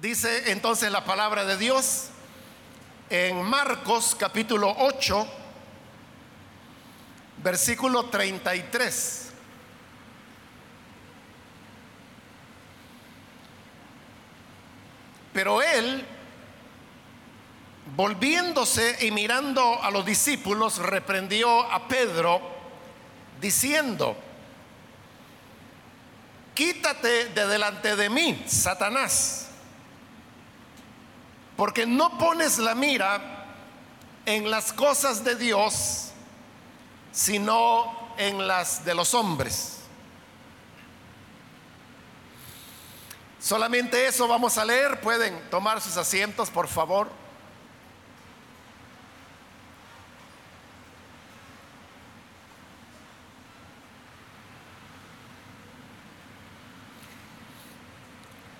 Dice entonces la palabra de Dios en Marcos capítulo 8, versículo 33. Pero él, volviéndose y mirando a los discípulos, reprendió a Pedro, diciendo, quítate de delante de mí, Satanás, porque no pones la mira en las cosas de Dios, sino en las de los hombres. Solamente eso vamos a leer. Pueden tomar sus asientos, por favor.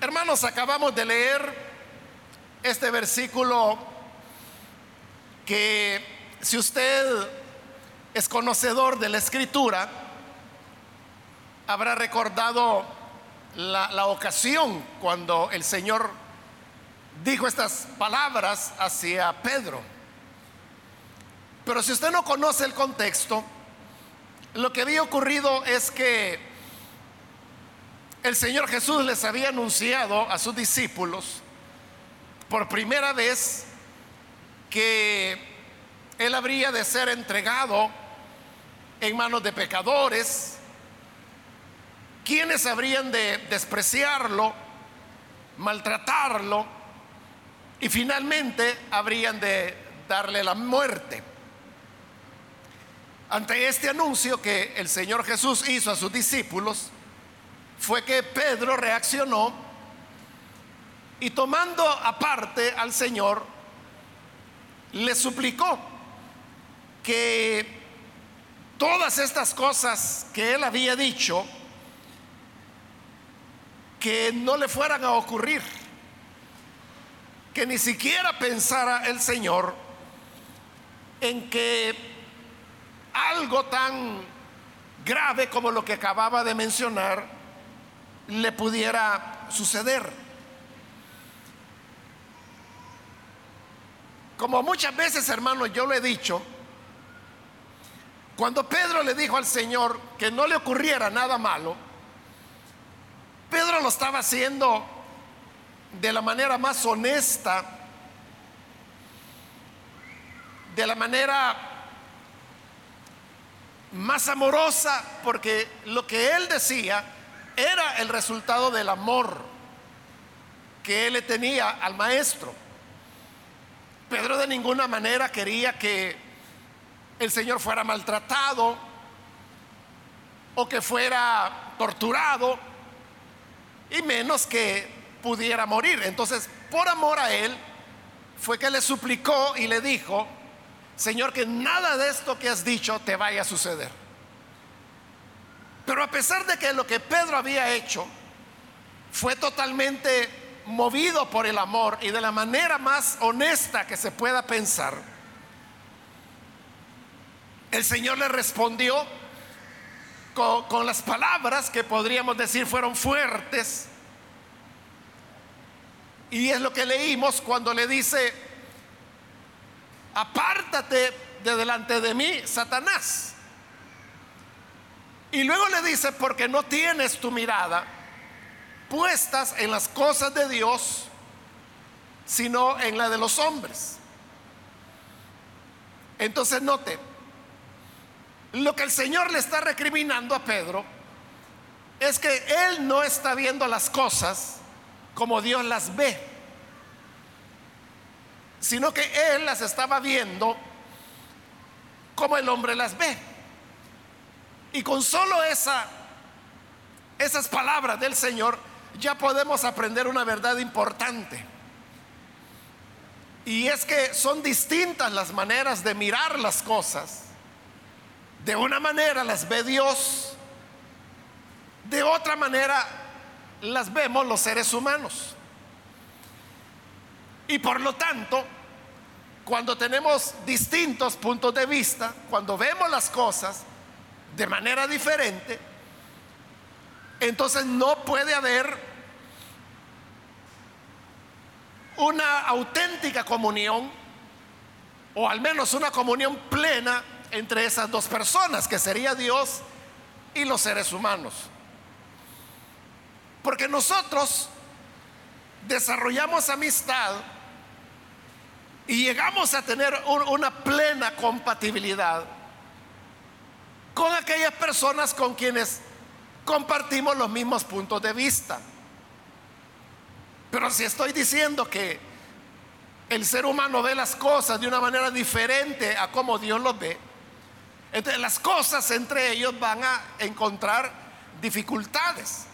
Hermanos, acabamos de leer este versículo que si usted es conocedor de la escritura, habrá recordado la, ocasión cuando el Señor dijo estas palabras hacia Pedro. Pero si usted no conoce el contexto, lo que había ocurrido es que el Señor Jesús les había anunciado a sus discípulos por primera vez que Él habría de ser entregado en manos de pecadores, quienes habrían de despreciarlo, maltratarlo y finalmente habrían de darle la muerte. Ante este anuncio que el Señor Jesús hizo a sus discípulos, fue que Pedro reaccionó y tomando aparte al Señor, le suplicó que todas estas cosas que él había dicho, que no le fueran a ocurrir, que ni siquiera pensara el Señor en que algo tan grave como lo que acababa de mencionar le pudiera suceder. Como muchas veces, hermanos, yo lo he dicho, cuando Pedro le dijo al Señor que no le ocurriera nada malo, Pedro lo estaba haciendo de la manera más honesta, de la manera más amorosa, porque lo que él decía era el resultado del amor que él le tenía al maestro. Pedro de ninguna manera quería que el Señor fuera maltratado o que fuera torturado y menos que pudiera morir. Entonces, por amor a él, fue que le suplicó y le dijo, Señor, que nada de esto que has dicho te vaya a suceder. Pero a pesar de que lo que Pedro había hecho fue totalmente movido por el amor y de la manera más honesta que se pueda pensar, el Señor le respondió con, las palabras que podríamos decir fueron fuertes. Y es lo que leímos cuando le dice, apártate de delante de mí, Satanás. Y luego le dice, porque no tienes tu mirada puestas en las cosas de Dios, sino en la de los hombres. Entonces note, lo que el Señor le está recriminando a Pedro es que él no está viendo las cosas como Dios las ve, sino que él las estaba viendo como el hombre las ve. Y con solo esa esas palabras del Señor ya podemos aprender una verdad importante. Y es que son distintas las maneras de mirar las cosas de una manera las ve Dios, de otra manera las vemos los seres humanos. Y por lo tanto, cuando tenemos distintos puntos de vista, cuando vemos las cosas de manera diferente, entonces no puede haber una auténtica comunión, o al menos una comunión plena entre esas dos personas, que sería Dios y los seres humanos. Porque nosotros desarrollamos amistad y llegamos a tener una plena compatibilidad con aquellas personas con quienes compartimos los mismos puntos de vista. Pero si estoy diciendo que el ser humano ve las cosas de una manera diferente a como Dios los ve, entonces las cosas entre ellos van a encontrar dificultades.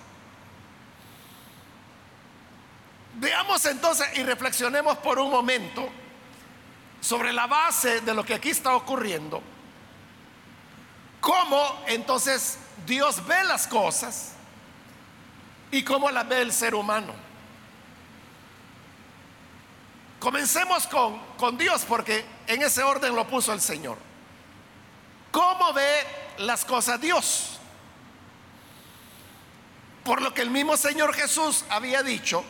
Veamos entonces y reflexionemos por un momento sobre la base de lo que aquí está ocurriendo. ¿Cómo entonces Dios ve las cosas y cómo las ve el ser humano? Comencemos con, con Dios porque en ese orden lo puso el Señor. ¿Cómo ve las cosas Dios? Por lo que el mismo Señor Jesús había dicho,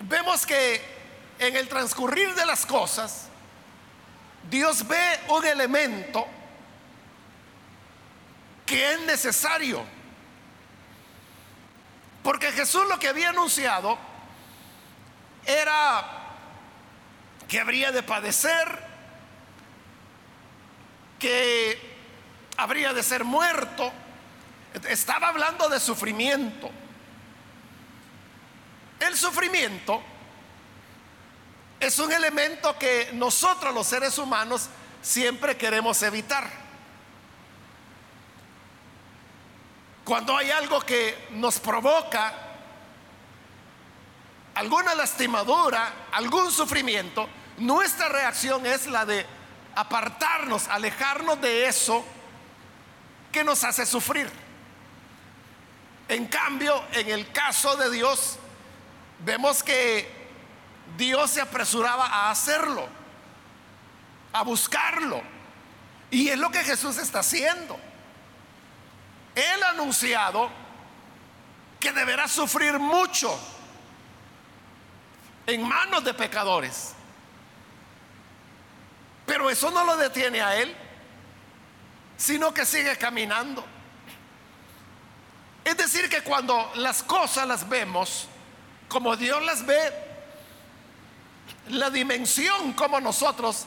vemos que en el transcurrir de las cosas, Dios ve un elemento que es necesario. Porque Jesús lo que había anunciado era que habría de padecer, que habría de ser muerto. Estaba hablando de sufrimiento. El sufrimiento es un elemento que nosotros los seres humanos siempre queremos evitar. Cuando hay algo que nos provoca alguna lastimadura, algún sufrimiento, nuestra reacción es la de apartarnos, alejarnos de eso que nos hace sufrir. En cambio, en el caso de Dios, vemos que Dios se apresuraba a hacerlo, a buscarlo. Y es lo que Jesús está haciendo. Él ha anunciado que deberá sufrir mucho en manos de pecadores. Pero eso no lo detiene a Él, sino que sigue caminando. Es decir, que cuando las cosas las vemos, como Dios las ve, la dimensión como nosotros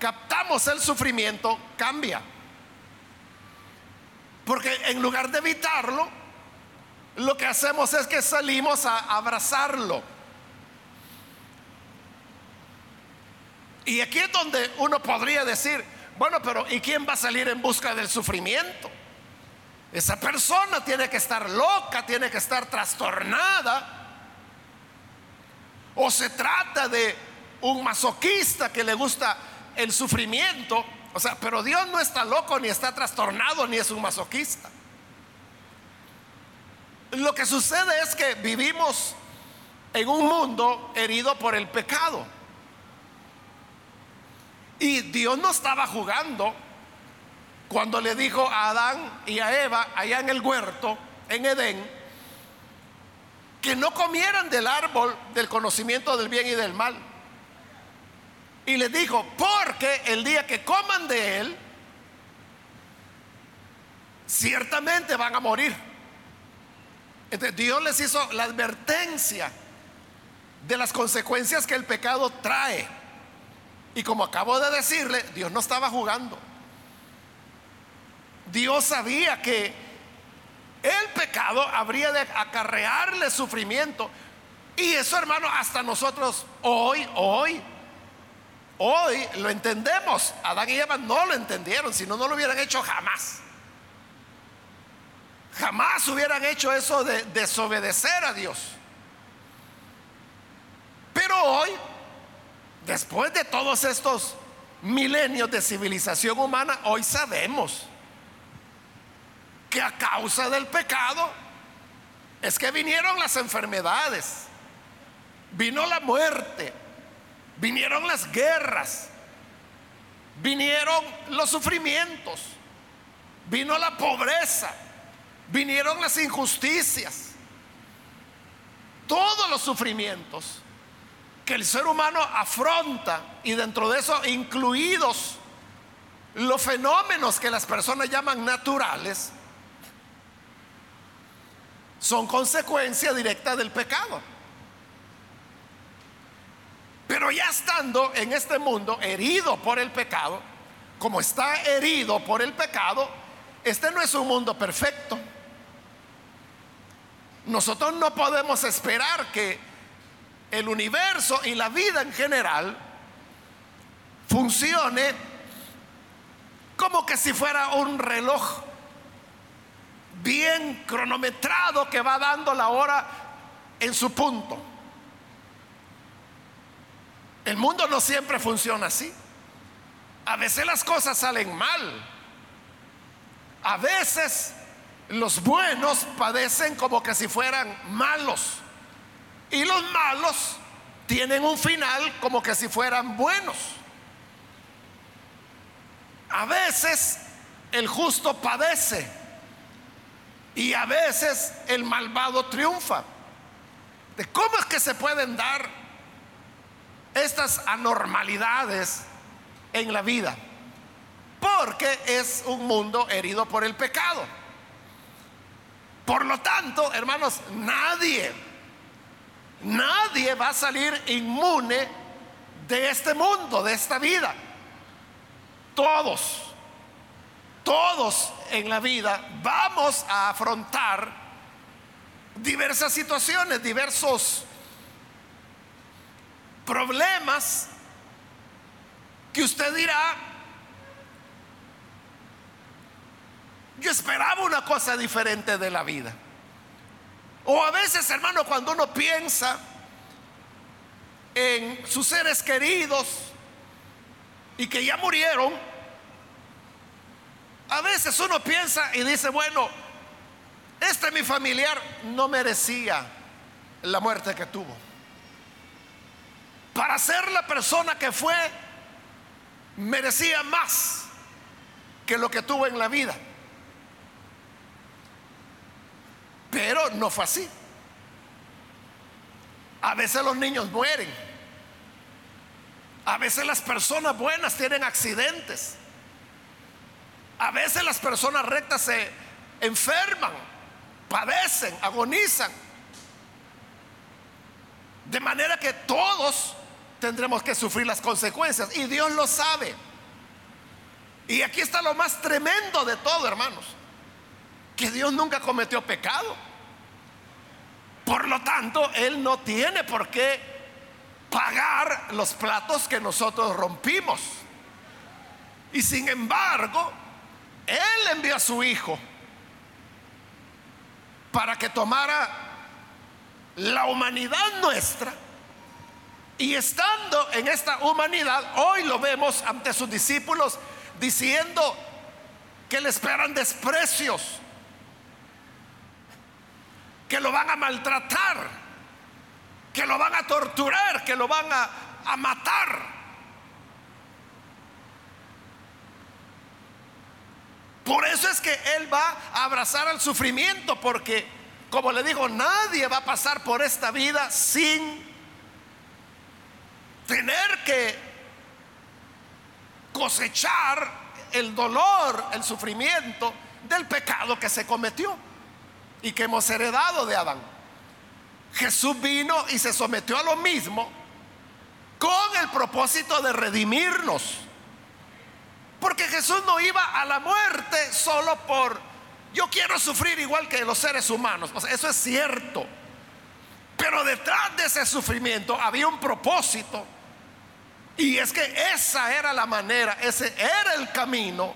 captamos el sufrimiento cambia. Porque en lugar de evitarlo, lo que hacemos es que salimos a abrazarlo. Y aquí es donde uno podría decir, bueno, pero ¿y quién va a salir en busca del sufrimiento? Esa persona tiene que estar loca, tiene que estar trastornada o se trata de un masoquista que le gusta el sufrimiento. O sea, pero Dios no está loco, ni está trastornado, ni es un masoquista. Lo que sucede es que vivimos en un mundo herido por el pecado. Y Dios no estaba jugando cuando le dijo a Adán y a Eva allá en el huerto, en Edén, que no comieran del árbol del conocimiento del bien y del mal. Y les dijo, porque el día que coman de él, ciertamente van a morir. Entonces Dios les hizo la advertencia de las consecuencias que el pecado trae. Y como acabo de decirle, Dios no estaba jugando. Dios sabía que el pecado habría de acarrearle sufrimiento. Y eso, hermano, hasta nosotros hoy, hoy, hoy lo entendemos. Adán y Eva no lo entendieron, si no, no lo hubieran hecho jamás. Jamás hubieran hecho eso de desobedecer a Dios. Pero hoy, después de todos estos milenios de civilización humana, hoy sabemos que a causa del pecado es que vinieron las enfermedades, vino la muerte, vinieron las guerras, vinieron los sufrimientos, vino la pobreza, vinieron las injusticias, todos los sufrimientos que el ser humano afronta y dentro de eso incluidos los fenómenos que las personas llaman naturales, son consecuencia directa del pecado. Pero ya estando en este mundo herido por el pecado, como está herido por el pecado, este no es un mundo perfecto. Nosotros no podemos esperar que el universo y la vida en general funcione como que si fuera un reloj bien cronometrado que va dando la hora en su punto. El mundo no siempre funciona así. A veces las cosas salen mal. A veces los buenos padecen como que si fueran malos. Y los malos tienen un final como que si fueran buenos. A veces el justo padece y a veces el malvado triunfa. ¿De cómo es que se pueden dar estas anormalidades en la vida? Porque es un mundo herido por el pecado. Por lo tanto, hermanos, nadie, nadie va a salir inmune de este mundo, de esta vida. Todos todos en la vida vamos a afrontar diversas situaciones, diversos problemas que usted dirá, yo esperaba una cosa diferente de la vida. O a veces, hermano, cuando uno piensa en sus seres queridos y que ya murieron, a veces uno piensa y dice, bueno, este mi familiar no merecía la muerte que tuvo. Para ser la persona que fue, merecía más que lo que tuvo en la vida. Pero no fue así. A veces los niños mueren. A veces las personas buenas tienen accidentes. A veces las personas rectas se enferman, padecen, agonizan. De manera que todos tendremos que sufrir las consecuencias y Dios lo sabe. Y aquí está lo más tremendo de todo, hermanos, que Dios nunca cometió pecado. Por lo tanto, Él no tiene por qué pagar los platos que nosotros rompimos. Y sin embargo, él envió a su Hijo para que tomara la humanidad nuestra. Y estando en esta humanidad, hoy lo vemos ante sus discípulos diciendo que le esperan desprecios, que lo van a maltratar, que lo van a torturar, que lo van a, a matar. Por eso es que Él va a abrazar al sufrimiento, porque, como le digo, nadie va a pasar por esta vida sin tener que cosechar el dolor, el sufrimiento del pecado que se cometió y que hemos heredado de Adán. Jesús vino y se sometió a lo mismo con el propósito de redimirnos porque Jesús no iba a la muerte solo por, yo quiero sufrir igual que los seres humanos. eso es cierto. Pero detrás de ese sufrimiento había un propósito. Y es que esa era la manera, ese era el camino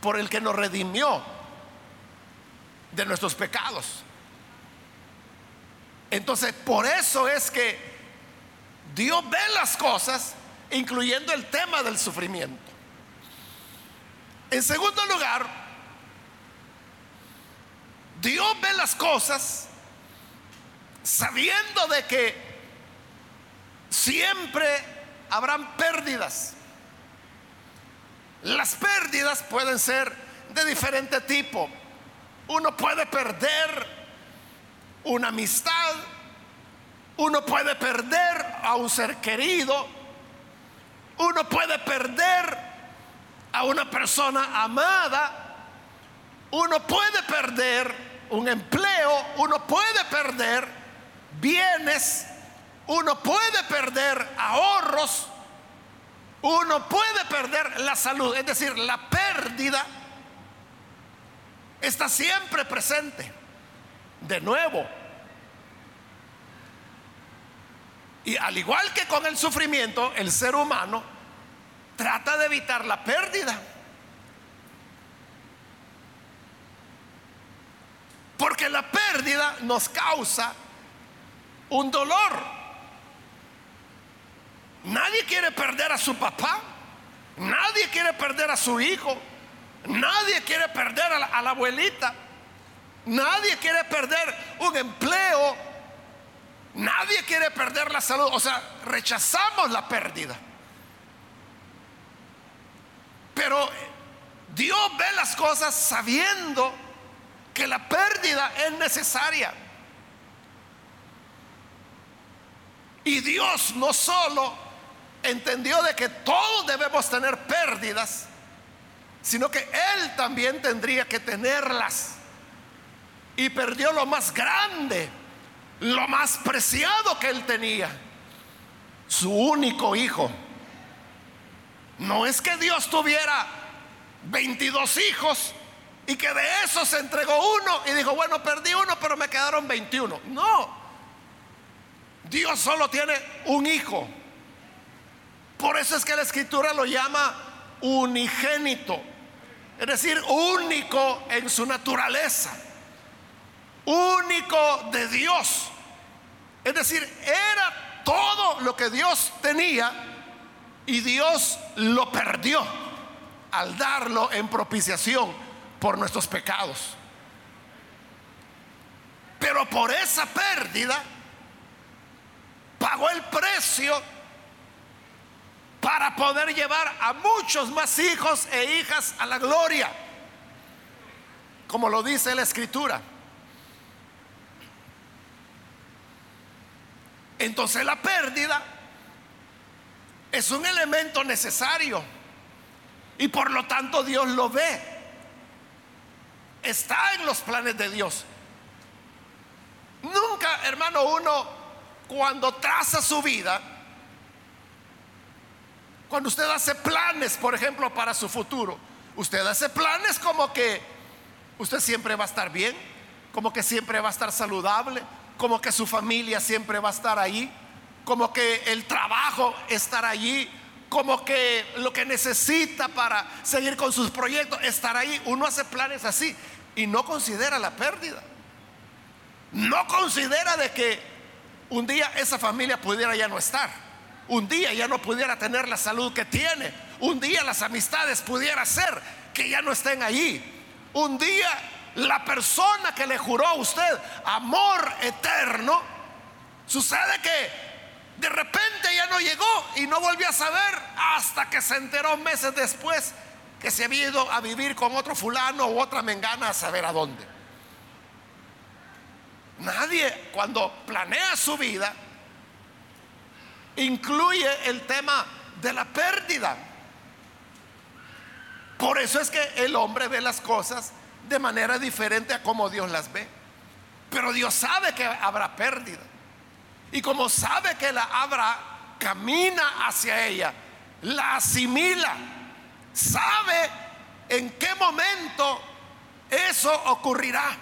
por el que nos redimió de nuestros pecados. Entonces, por eso es que Dios ve las cosas incluyendo el tema del sufrimiento. En segundo lugar, Dios ve las cosas sabiendo de que siempre habrán pérdidas. Las pérdidas pueden ser de diferente tipo. Uno puede perder una amistad, uno puede perder a un ser querido, uno puede perder a una persona amada, uno puede perder un empleo, uno puede perder bienes, uno puede perder ahorros, uno puede perder la salud, es decir, la pérdida está siempre presente. De nuevo, y al igual que con el sufrimiento, el ser humano trata de evitar la pérdida. Porque la pérdida nos causa un dolor. Nadie quiere perder a su papá. Nadie quiere perder a su hijo. Nadie quiere perder a la, abuelita. Nadie quiere perder un empleo. Nadie quiere perder la salud. O sea, rechazamos la pérdida. Pero Dios ve las cosas sabiendo que la pérdida es necesaria. Y Dios no solo entendió de que todos debemos tener pérdidas, sino que Él también tendría que tenerlas. Y perdió lo más grande, lo más preciado que Él tenía, su único hijo. No es que Dios tuviera 22 hijos y que de esos se entregó uno y dijo, bueno, perdí uno, pero me quedaron 21. No, Dios solo tiene un hijo. Por eso es que la escritura lo llama unigénito, es decir, único en su naturaleza, único de Dios. Es decir, era todo lo que Dios tenía y Dios lo perdió al darlo en propiciación por nuestros pecados. Pero por esa pérdida pagó el precio para poder llevar a muchos más hijos e hijas a la gloria, como lo dice la escritura. Entonces la pérdida es un elemento necesario y por lo tanto Dios lo ve. Está en los planes de Dios. Nunca, hermano, uno cuando traza su vida, cuando usted hace planes, por ejemplo, para su futuro, usted hace planes como que usted siempre va a estar bien, como que siempre va a estar saludable, como que su familia siempre va a estar ahí, como que el trabajo estará allí, como que lo que necesita para seguir con sus proyectos estar ahí. Uno hace planes así y no considera la pérdida. No considera de que un día esa familia pudiera ya no estar un día ya no pudiera tener la salud que tiene, un día las amistades pudiera ser que ya no estén allí, un día la persona que le juró a usted amor eterno, sucede que de repente ya no llegó y no volvió a saber hasta que se enteró meses después que se había ido a vivir con otro fulano u otra mengana a saber a dónde. Nadie cuando planea su vida incluye el tema de la pérdida. Por eso es que el hombre ve las cosas de manera diferente a como Dios las ve. Pero Dios sabe que habrá pérdida. Y como sabe que la habrá, camina hacia ella, la asimila, sabe en qué momento eso ocurrirá.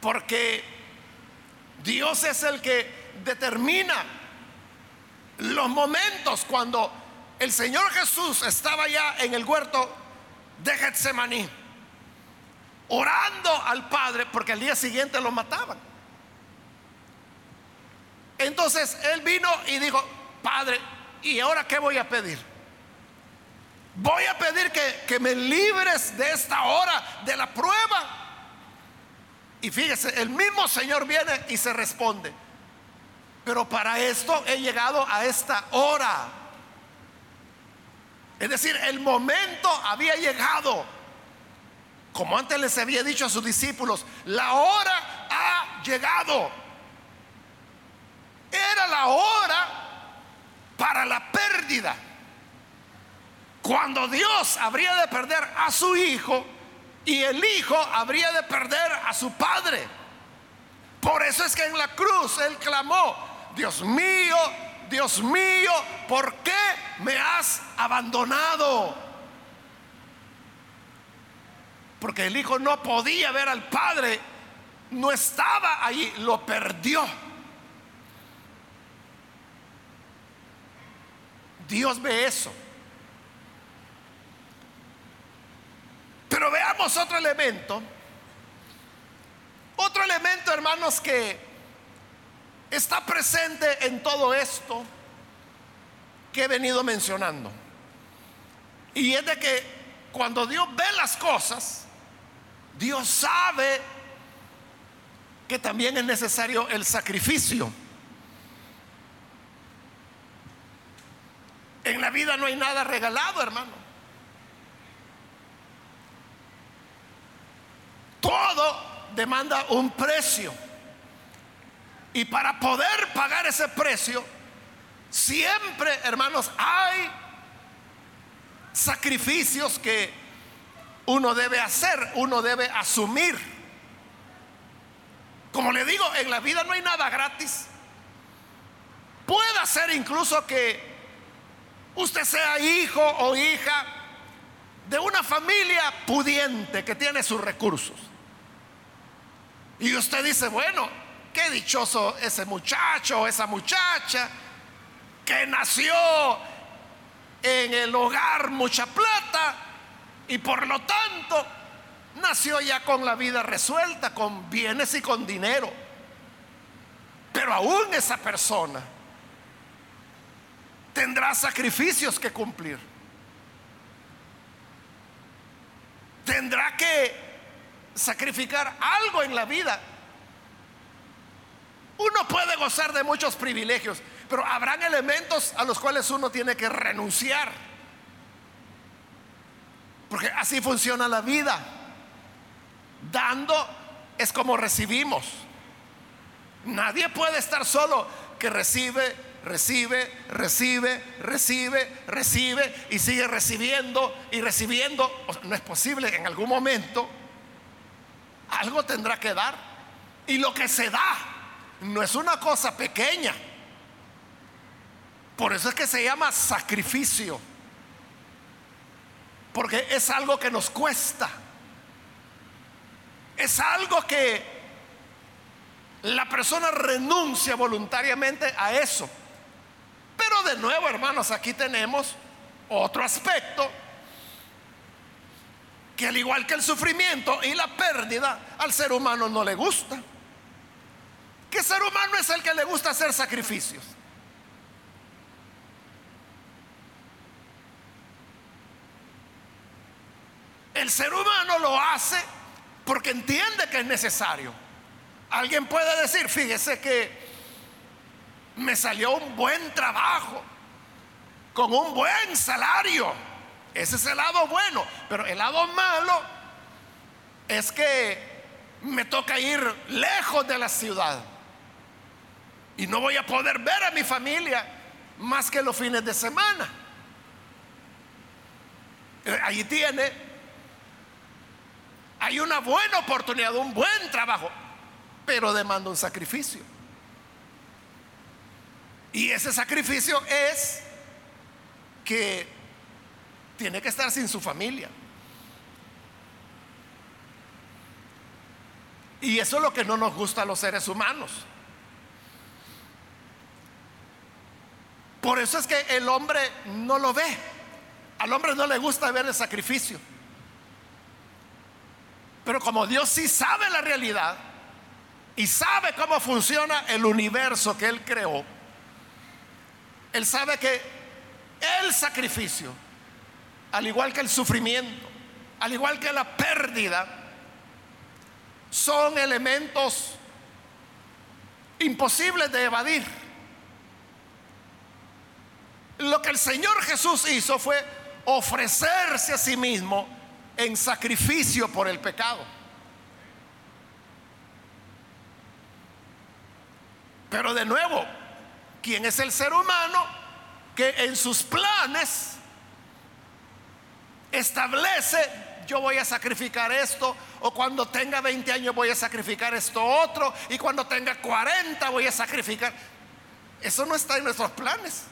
Porque Dios es el que determina los momentos cuando el Señor Jesús estaba ya en el huerto de Getsemaní, orando al Padre porque al día siguiente lo mataban. Entonces él vino y dijo, Padre, ¿y ahora qué voy a pedir? Voy a pedir que, que me libres de esta hora de la prueba y fíjese, el mismo Señor viene y se responde. Pero para esto he llegado a esta hora. Es decir, el momento había llegado. como antes les había dicho a sus discípulos, la hora ha llegado. Era la hora para la pérdida. Cuando Dios habría de perder a su hijo y el hijo habría de perder a su padre. Por eso es que en la cruz él clamó, Dios mío, Dios mío, ¿por qué me has abandonado? Porque el hijo no podía ver al padre, no estaba ahí, lo perdió. Dios ve eso. Pero veamos otro elemento. Otro elemento, hermanos, que está presente en todo esto que he venido mencionando. Y es de que cuando Dios ve las cosas, Dios sabe que también es necesario el sacrificio. En la vida no hay nada regalado, hermano. Todo demanda un precio. Y para poder pagar ese precio, siempre, hermanos, hay sacrificios que uno debe hacer, uno debe asumir. Como le digo, en la vida no hay nada gratis. Puede ser incluso que usted sea hijo o hija de una familia pudiente que tiene sus recursos. Y usted dice, bueno, qué dichoso ese muchacho o esa muchacha que nació en el hogar mucha plata y por lo tanto nació ya con la vida resuelta, con bienes y con dinero. Pero aún esa persona tendrá sacrificios que cumplir. Tendrá que sacrificar algo en la vida. Uno puede gozar de muchos privilegios, pero habrán elementos a los cuales uno tiene que renunciar. Porque así funciona la vida. Dando es como recibimos. Nadie puede estar solo que recibe, recibe, recibe, recibe, recibe y sigue recibiendo y recibiendo. no es posible, en algún momento algo tendrá que dar. Y lo que se da no es una cosa pequeña. Por eso es que se llama sacrificio porque es algo que nos cuesta. Es algo que la persona renuncia voluntariamente a eso. Pero de nuevo, hermanos, aquí tenemos otro aspecto que al igual que el sufrimiento y la pérdida, al ser humano no le gusta. ¿Qué ser humano es el que le gusta hacer sacrificios? El ser humano lo hace porque entiende que es necesario. Alguien puede decir, fíjese que me salió un buen trabajo, con un buen salario. Ese es el lado bueno, pero el lado malo es que me toca ir lejos de la ciudad y no voy a poder ver a mi familia más que los fines de semana. Eh, Allí tiene hay una buena oportunidad, un buen trabajo, pero demanda un sacrificio. Y ese sacrificio es que tiene que estar sin su familia. Y eso es lo que no nos gusta a los seres humanos. Por eso es que el hombre no lo ve. Al hombre no le gusta ver el sacrificio. Pero como Dios sí sabe la realidad y sabe cómo funciona el universo que Él creó, Él sabe que el sacrificio, al igual que el sufrimiento, al igual que la pérdida, son elementos imposibles de evadir. Lo que el Señor Jesús hizo fue ofrecerse a sí mismo en sacrificio por el pecado. Pero de nuevo, ¿quién es el ser humano que en sus planes establece yo voy a sacrificar esto, o cuando tenga 20 años voy a sacrificar esto otro, y cuando tenga 40 voy a sacrificar. Eso no está en nuestros planes,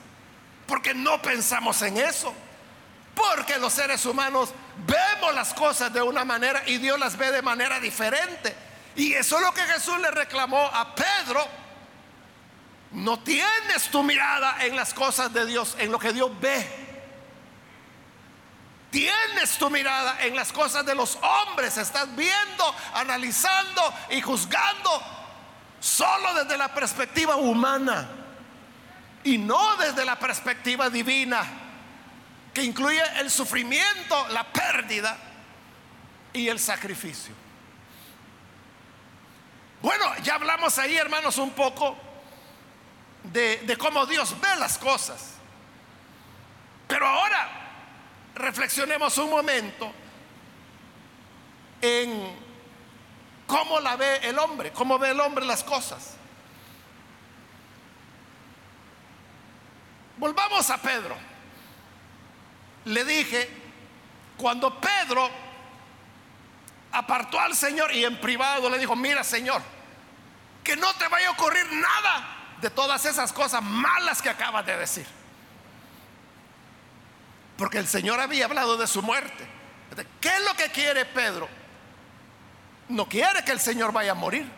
porque no pensamos en eso, porque los seres humanos vemos las cosas de una manera y Dios las ve de manera diferente. Y eso es lo que Jesús le reclamó a Pedro. No tienes tu mirada en las cosas de Dios, en lo que Dios ve. Tienes tu mirada en las cosas de los hombres. Estás viendo, analizando y juzgando solo desde la perspectiva humana y no desde la perspectiva divina, que incluye el sufrimiento, la pérdida y el sacrificio. Bueno, ya hablamos ahí, hermanos, un poco de, cómo Dios ve las cosas. Pero ahora reflexionemos un momento en cómo la ve el hombre, cómo ve el hombre las cosas. Volvamos a Pedro. Le dije, cuando Pedro apartó al Señor y en privado le dijo, mira Señor, que no te vaya a ocurrir nada de todas esas cosas malas que acabas de decir. Porque el Señor había hablado de su muerte. ¿Qué es lo que quiere Pedro? No quiere que el Señor vaya a morir.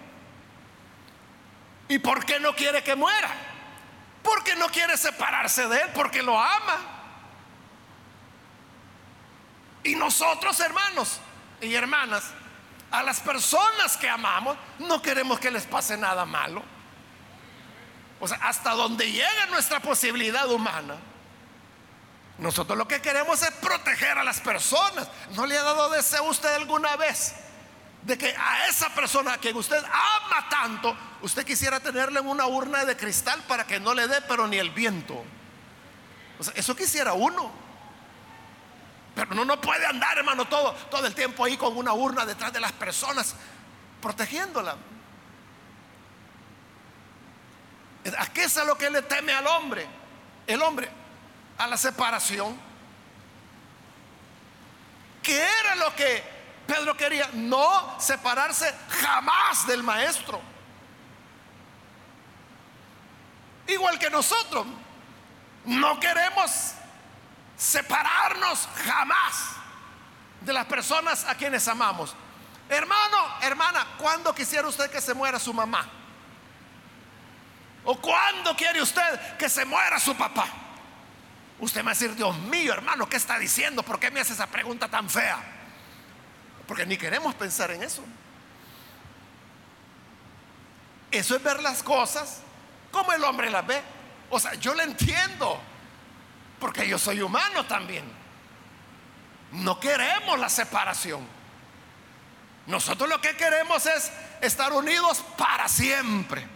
¿Y por qué no quiere que muera? Porque no quiere separarse de Él, porque lo ama. Y nosotros, hermanos y hermanas, a las personas que amamos, no queremos que les pase nada malo. O sea, hasta donde llega nuestra posibilidad humana, nosotros lo que queremos es proteger a las personas. ¿No le ha dado deseo usted alguna vez de que a esa persona que usted ama tanto, usted quisiera tenerle en una urna de cristal para que no le dé, pero ni el viento? eso quisiera uno. Pero uno no puede andar, hermano, todo, todo el tiempo ahí con una urna detrás de las personas, protegiéndola. ¿A qué es a lo que le teme al hombre? El hombre a la separación. ¿Qué era lo que Pedro quería? No separarse jamás del maestro. Igual que nosotros, no queremos separarnos jamás de las personas a quienes amamos. Hermano, hermana, ¿cuándo quisiera usted que se muera su mamá? ¿O cuándo quiere usted que se muera su papá? Usted me va a decir, Dios mío, hermano, ¿qué está diciendo? ¿Por qué me hace esa pregunta tan fea? Porque ni queremos pensar en eso. Eso es ver las cosas como el hombre las ve. O sea, yo le entiendo, porque yo soy humano también. No queremos la separación. Nosotros lo que queremos es estar unidos para siempre.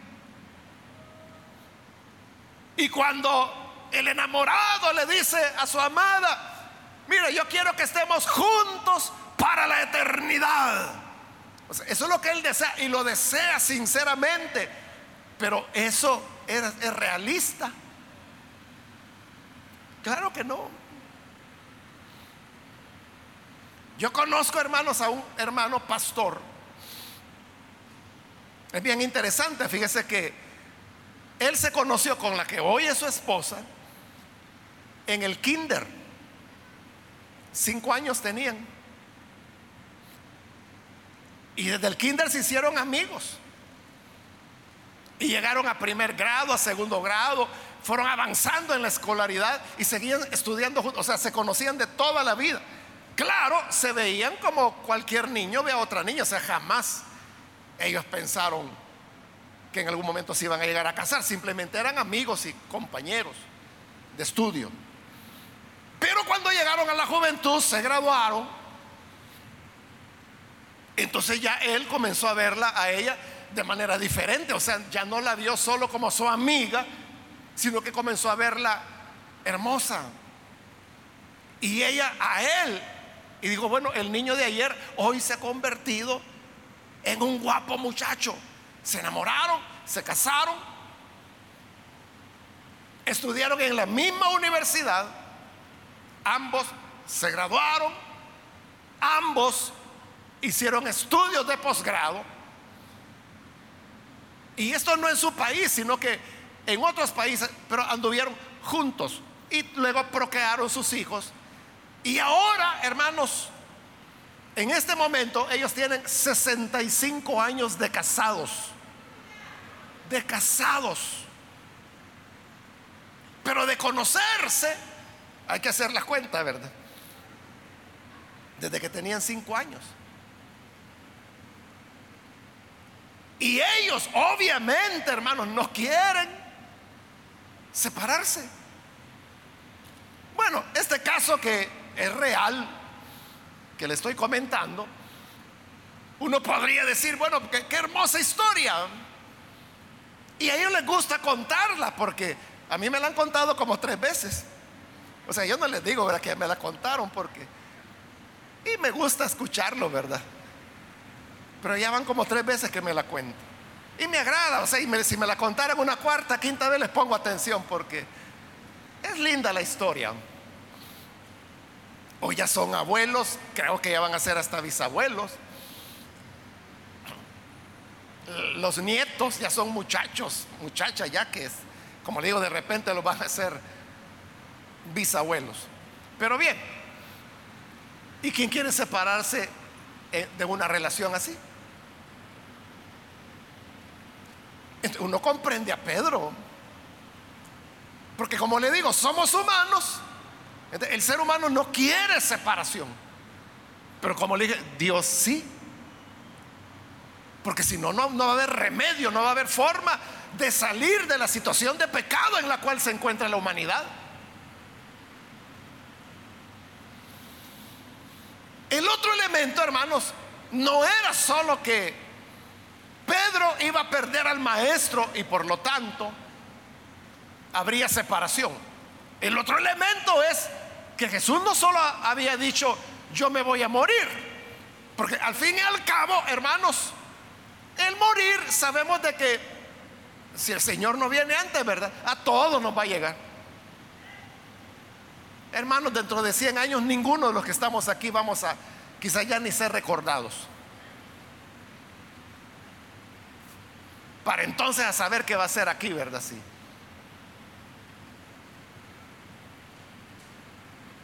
Y cuando el enamorado le dice a su amada, mira, yo quiero que estemos juntos para la eternidad. eso es lo que él desea y lo desea sinceramente, pero eso es, es realista. Claro que no. Yo conozco, hermanos, a un hermano pastor. Es bien interesante, fíjese que él se conoció con la que hoy es su esposa en el kinder. Cinco años tenían. Y desde el kinder se hicieron amigos. Y llegaron a primer grado, a segundo grado, fueron avanzando en la escolaridad y seguían estudiando juntos, o sea, se conocían de toda la vida. Claro, se veían como cualquier niño ve a otra niña, o sea, jamás ellos pensaron que en algún momento se iban a llegar a casar, simplemente eran amigos y compañeros de estudio. Pero cuando llegaron a la juventud, se graduaron, entonces ya él comenzó a verla a ella de manera diferente, o sea, ya no la vio solo como su amiga, sino que comenzó a verla hermosa. Y ella a él Y digo, bueno, el niño de ayer hoy se ha convertido en un guapo muchacho. Se enamoraron, se casaron, estudiaron en la misma universidad, ambos se graduaron, ambos hicieron estudios de posgrado. Y esto no en su país, sino que en otros países, pero anduvieron juntos y luego procrearon sus hijos. Y ahora, hermanos, en este momento ellos tienen 65 años de casados. De casados. Pero de conocerse, hay que hacer la cuenta, ¿verdad? Desde que tenían 5 años. Y ellos, obviamente, hermanos, no quieren separarse. Bueno, este caso que es real, que le estoy comentando, uno podría decir, bueno, qué, hermosa historia. Y a ellos les gusta contarla porque a mí me la han contado como tres veces. O sea, yo no les digo ¿verdad? que me la contaron porque... Y me gusta escucharlo, ¿verdad? Pero ya van como tres veces que me la cuento. Y me agrada, o sea, y si me la contaran una cuarta, quinta vez les pongo atención porque es linda la historia. O ya son abuelos, creo que ya van a ser hasta bisabuelos. Los nietos ya son muchachos, muchachas ya que es, como le digo, de repente los van a ser bisabuelos. Pero bien, ¿y quién quiere separarse eh, de una relación así? Uno comprende a Pedro. Porque como le digo, somos humanos el ser humano no quiere separación. Pero como le dije, Dios sí. Porque si no, no, va a haber remedio, no va a haber forma de salir de la situación de pecado en la cual se encuentra la humanidad. El otro elemento, hermanos, no era solo que Pedro iba a perder al maestro y por lo tanto habría separación. El otro elemento es que Jesús no solo había dicho, yo me voy a morir, porque al fin y al cabo, hermanos, el morir sabemos de que si el Señor no viene antes, ¿verdad? A todos nos va a llegar. Hermanos, dentro de 100 años ninguno de los que estamos aquí vamos a quizá ya ni ser recordados. Para entonces a saber qué va a ser aquí, ¿verdad? Sí.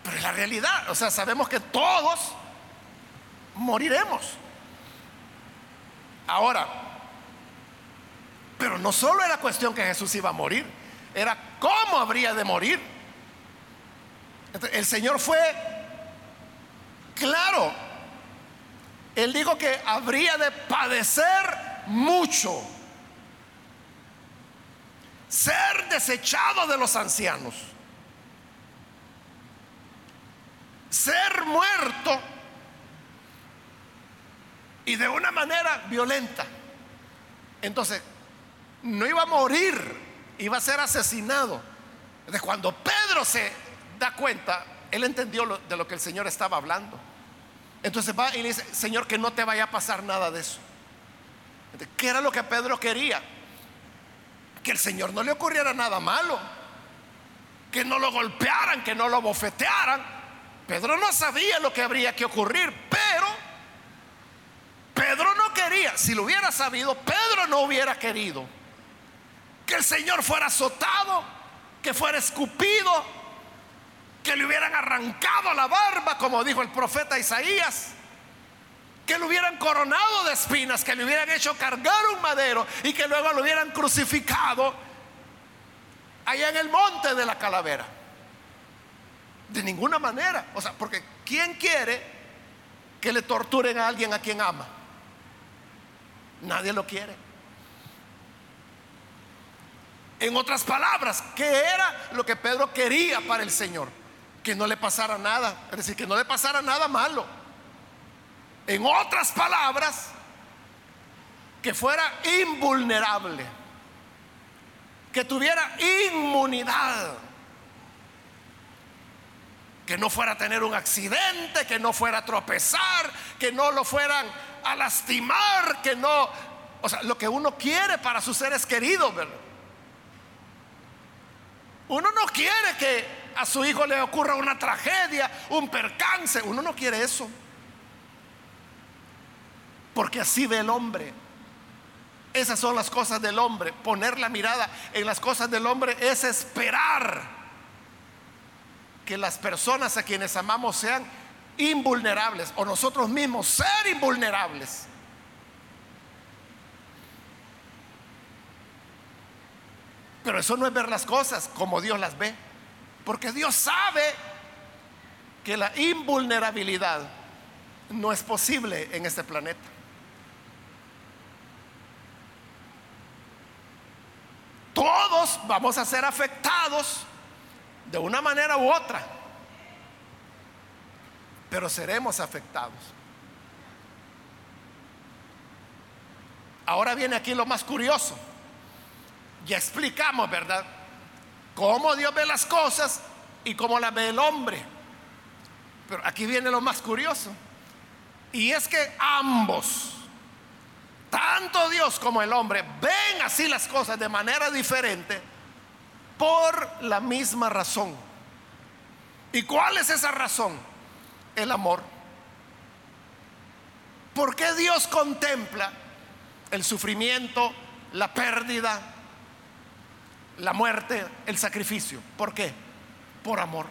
Pero la realidad, o sea, sabemos que todos moriremos. Ahora, pero no solo era cuestión que Jesús iba a morir, era cómo habría de morir. El Señor fue claro. Él dijo que habría de padecer mucho, ser desechado de los ancianos ser muerto y de una manera violenta. Entonces, no iba a morir, iba a ser asesinado. De cuando Pedro se da cuenta, él entendió de lo que el Señor estaba hablando. Entonces va y le dice, Señor, que no te vaya a pasar nada de eso. ¿Qué era lo que Pedro quería? Que el Señor no le ocurriera nada malo, que no lo golpearan, que no lo bofetearan, Pedro no sabía lo que habría que ocurrir, pero Pedro no quería, si lo hubiera sabido, Pedro no hubiera querido que el Señor fuera azotado, que fuera escupido, que le hubieran arrancado la barba, como dijo el profeta Isaías, que lo hubieran coronado de espinas, que le hubieran hecho cargar un madero y que luego lo hubieran crucificado allá en el monte de la calavera. De ninguna manera. O sea, porque ¿quién quiere que le torturen a alguien a quien ama? Nadie lo quiere. En otras palabras, ¿qué era lo que Pedro quería para el Señor? Que no le pasara nada. Es decir, que no le pasara nada malo. En otras palabras, que fuera invulnerable. Que tuviera inmunidad que no fuera a tener un accidente, que no fuera a tropezar, que no lo fueran a lastimar, que no, o sea, lo que uno quiere para sus seres queridos, ¿verdad? Uno no quiere que a su hijo le ocurra una tragedia, un percance, uno no quiere eso. Porque así ve el hombre. Esas son las cosas del hombre. Poner la mirada en las cosas del hombre es esperar que las personas a quienes amamos sean invulnerables o nosotros mismos ser invulnerables. Pero eso no es ver las cosas como Dios las ve, porque Dios sabe que la invulnerabilidad no es posible en este planeta. Todos vamos a ser afectados de una manera u otra, pero seremos afectados. Ahora viene aquí lo más curioso. Ya explicamos, ¿verdad? Cómo Dios ve las cosas y cómo las ve el hombre. Pero aquí viene lo más curioso. Y es que ambos, tanto Dios como el hombre, ven así las cosas de manera diferente por la misma razón. ¿Y cuál es esa razón? El amor. ¿Por qué Dios contempla el sufrimiento, la pérdida, la muerte, el sacrificio? ¿Por qué? Por amor.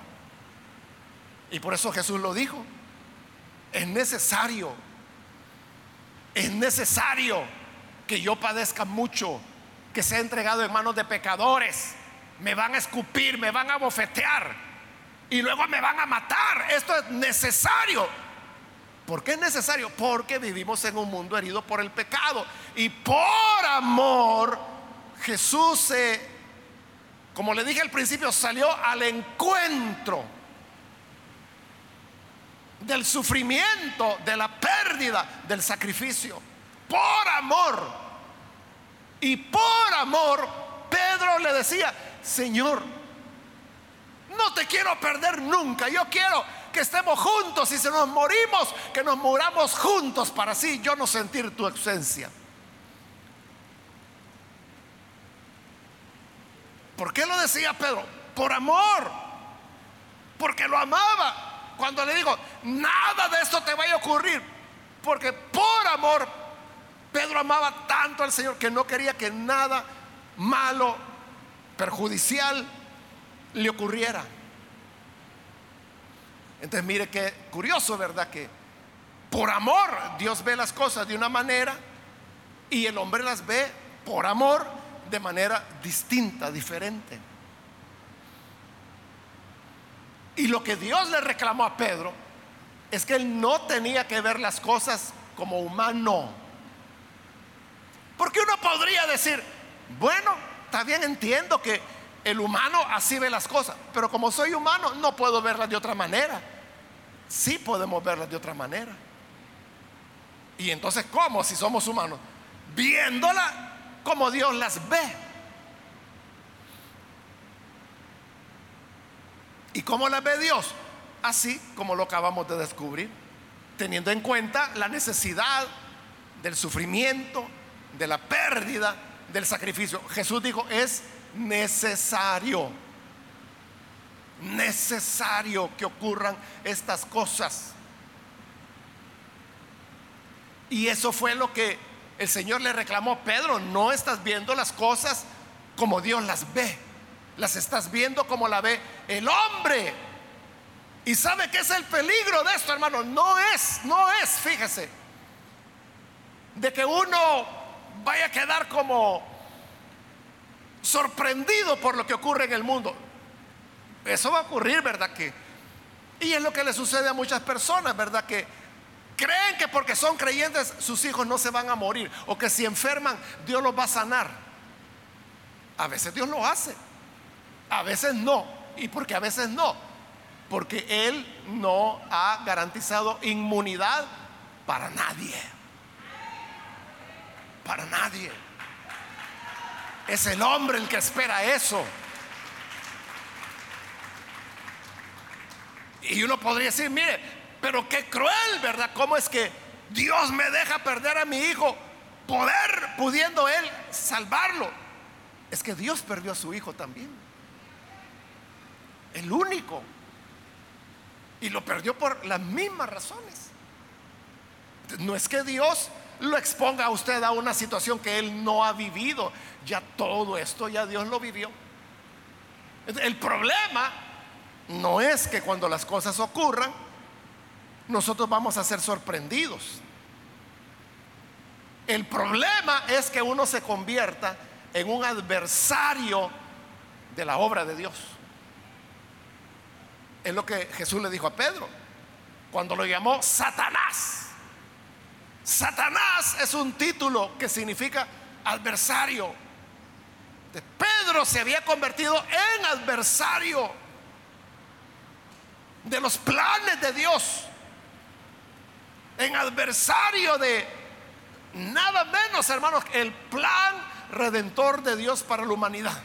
Y por eso Jesús lo dijo. Es necesario, es necesario que yo padezca mucho, que sea entregado en manos de pecadores me van a escupir, me van a bofetear y luego me van a matar. Esto es necesario. ¿Por qué es necesario? Porque vivimos en un mundo herido por el pecado. Y por amor, Jesús se, como le dije al principio, salió al encuentro del sufrimiento, de la pérdida, del sacrificio. Por amor. Y por amor, Pedro le decía, Señor, no te quiero perder nunca. Yo quiero que estemos juntos y si nos morimos, que nos muramos juntos para así yo no sentir tu ausencia. ¿Por qué lo decía Pedro? Por amor. Porque lo amaba. Cuando le digo, nada de esto te vaya a ocurrir. Porque por amor, Pedro amaba tanto al Señor que no quería que nada malo perjudicial le ocurriera. Entonces mire qué curioso, ¿verdad? Que por amor Dios ve las cosas de una manera y el hombre las ve por amor de manera distinta, diferente. Y lo que Dios le reclamó a Pedro es que él no tenía que ver las cosas como humano. Porque uno podría decir, bueno, está bien, entiendo que el humano así ve las cosas, pero como soy humano no puedo verlas de otra manera. Sí podemos verlas de otra manera. Y entonces, ¿cómo si somos humanos? Viéndola como Dios las ve. ¿Y cómo las ve Dios? Así como lo acabamos de descubrir, teniendo en cuenta la necesidad del sufrimiento, de la pérdida, del sacrificio. Jesús dijo, es necesario, necesario que ocurran estas cosas. Y eso fue lo que el Señor le reclamó, Pedro, no estás viendo las cosas como Dios las ve, las estás viendo como la ve el hombre. Y sabe que es el peligro de esto, hermano. No es, no es, fíjese, de que uno vaya a quedar como sorprendido por lo que ocurre en el mundo. Eso va a ocurrir, ¿verdad? Que, y es lo que le sucede a muchas personas, ¿verdad? Que creen que porque son creyentes sus hijos no se van a morir o que si enferman Dios los va a sanar. A veces Dios lo hace, a veces no. ¿Y porque a veces no? Porque Él no ha garantizado inmunidad para nadie para nadie. Es el hombre el que espera eso. Y uno podría decir, mire, pero qué cruel, ¿verdad? ¿Cómo es que Dios me deja perder a mi hijo, poder, pudiendo él salvarlo? Es que Dios perdió a su hijo también. El único. Y lo perdió por las mismas razones. No es que Dios lo exponga a usted a una situación que él no ha vivido. Ya todo esto ya Dios lo vivió. El problema no es que cuando las cosas ocurran, nosotros vamos a ser sorprendidos. El problema es que uno se convierta en un adversario de la obra de Dios. Es lo que Jesús le dijo a Pedro cuando lo llamó Satanás. Satanás es un título que significa adversario. Pedro se había convertido en adversario de los planes de Dios, en adversario de nada menos, hermanos, el plan redentor de Dios para la humanidad.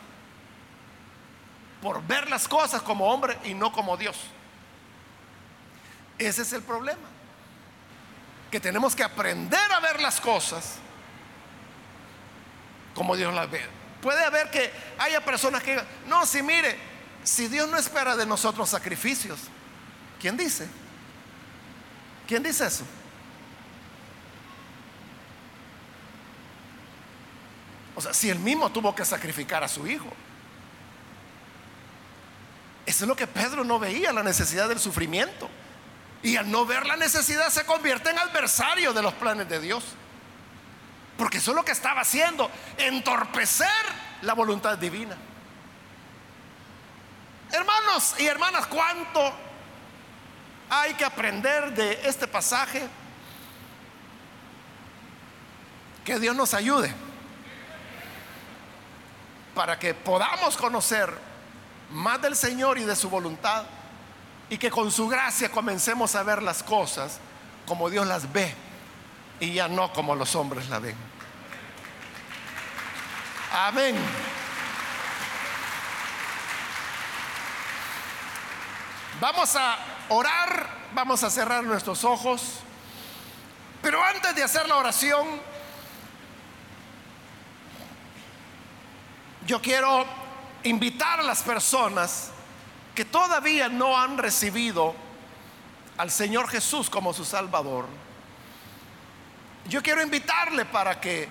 Por ver las cosas como hombre y no como Dios. Ese es el problema. Que tenemos que aprender a ver las cosas como Dios las ve. Puede haber que haya personas que digan, no, si mire, si Dios no espera de nosotros sacrificios, ¿quién dice? ¿Quién dice eso? O sea, si él mismo tuvo que sacrificar a su hijo. Eso es lo que Pedro no veía, la necesidad del sufrimiento. Y al no ver la necesidad se convierte en adversario de los planes de Dios. Porque eso es lo que estaba haciendo, entorpecer la voluntad divina. Hermanos y hermanas, ¿cuánto hay que aprender de este pasaje? Que Dios nos ayude para que podamos conocer más del Señor y de su voluntad y que con su gracia comencemos a ver las cosas como Dios las ve y ya no como los hombres la ven. Amén. Vamos a orar, vamos a cerrar nuestros ojos, pero antes de hacer la oración, yo quiero invitar a las personas que todavía no han recibido al Señor Jesús como su Salvador. Yo quiero invitarle para que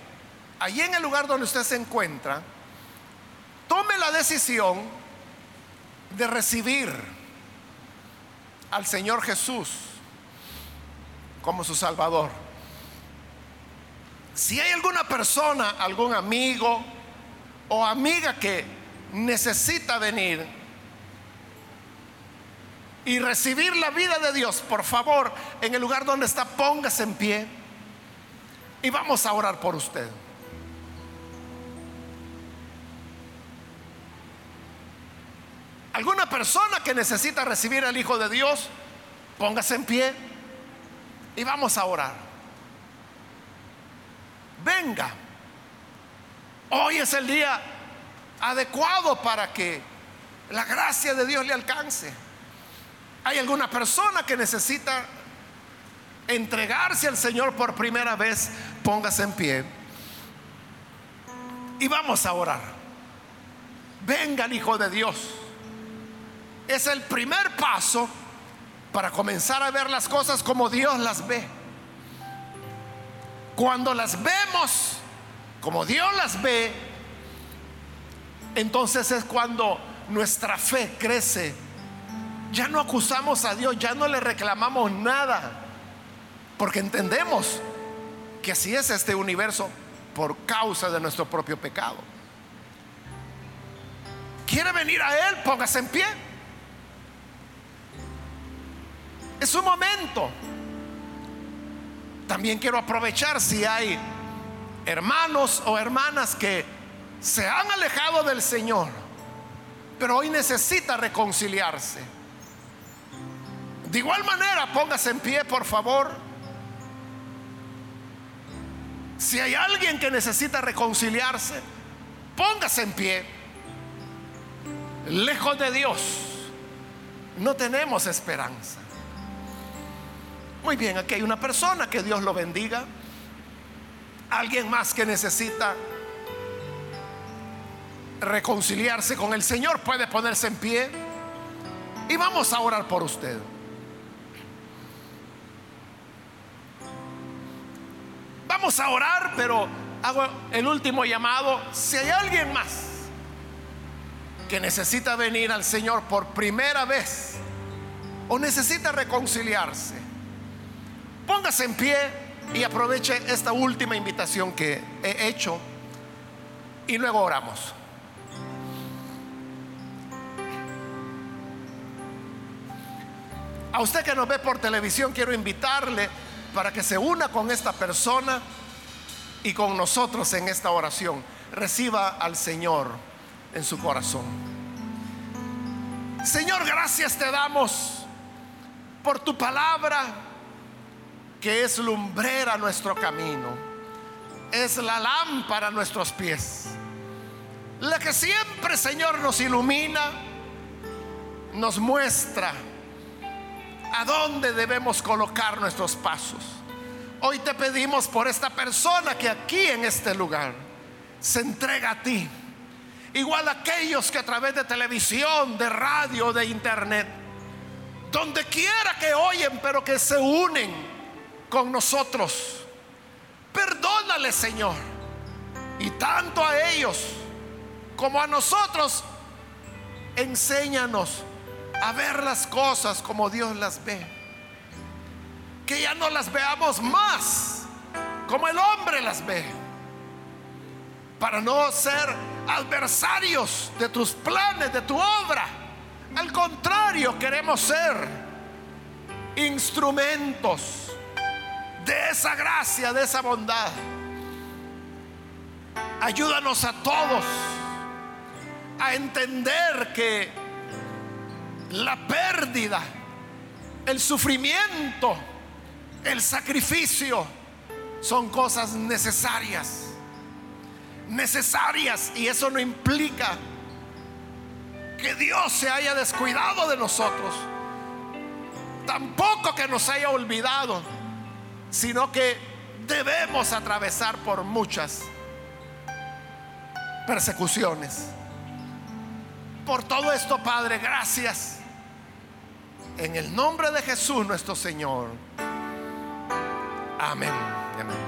allí en el lugar donde usted se encuentra, tome la decisión de recibir al Señor Jesús como su Salvador. Si hay alguna persona, algún amigo, o amiga que necesita venir y recibir la vida de Dios, por favor, en el lugar donde está, póngase en pie y vamos a orar por usted. ¿Alguna persona que necesita recibir al Hijo de Dios? Póngase en pie y vamos a orar. Venga. Hoy es el día adecuado para que la gracia de Dios le alcance. Hay alguna persona que necesita entregarse al Señor por primera vez, póngase en pie. Y vamos a orar. Venga el Hijo de Dios. Es el primer paso para comenzar a ver las cosas como Dios las ve. Cuando las vemos como Dios las ve, entonces es cuando nuestra fe crece. Ya no acusamos a Dios, ya no le reclamamos nada, porque entendemos que así es este universo por causa de nuestro propio pecado. ¿Quiere venir a Él? Póngase en pie. Es momento. También quiero aprovechar si hay hermanos o hermanas que se han alejado del Señor, pero hoy necesita reconciliarse. De igual manera, póngase en pie, por favor. Si hay alguien que necesita reconciliarse, póngase en pie. Lejos de Dios, no tenemos esperanza. Muy bien, aquí hay una persona que Dios lo bendiga. Alguien más que necesita reconciliarse con el Señor puede ponerse en pie y vamos a orar por usted. Vamos a orar, pero hago el último llamado. Si hay alguien más que necesita venir al Señor por primera vez o necesita reconciliarse, póngase en pie y aproveche esta última invitación que he hecho y luego oramos. A usted que nos ve por televisión, quiero invitarle para que se una con esta persona y con nosotros en esta oración. Reciba al Señor en su corazón. Señor, gracias te damos por tu palabra que es lumbrera nuestro camino, es la lámpara a nuestros pies, la que siempre, Señor, nos ilumina, nos muestra a dónde debemos colocar nuestros pasos. Hoy te pedimos por esta persona que aquí en este lugar se entrega a ti. Igual aquellos que a través de televisión, de radio, de internet, donde quiera que oyen, pero que se unen con nosotros. Perdónale, Señor. Y tanto a ellos como a nosotros, enséñanos a ver las cosas como Dios las ve. Que ya no las veamos más como el hombre las ve. Para no ser adversarios de tus planes, de tu obra. Al contrario, queremos ser instrumentos de esa gracia, de esa bondad. Ayúdanos a todos a entender que la pérdida, el sufrimiento, el sacrificio son cosas necesarias. Necesarias. Y eso no implica que Dios se haya descuidado de nosotros. Tampoco que nos haya olvidado. Sino que debemos atravesar por muchas persecuciones. Por todo esto, Padre, gracias. En el nombre de Jesús nuestro Señor. Amén. Amén.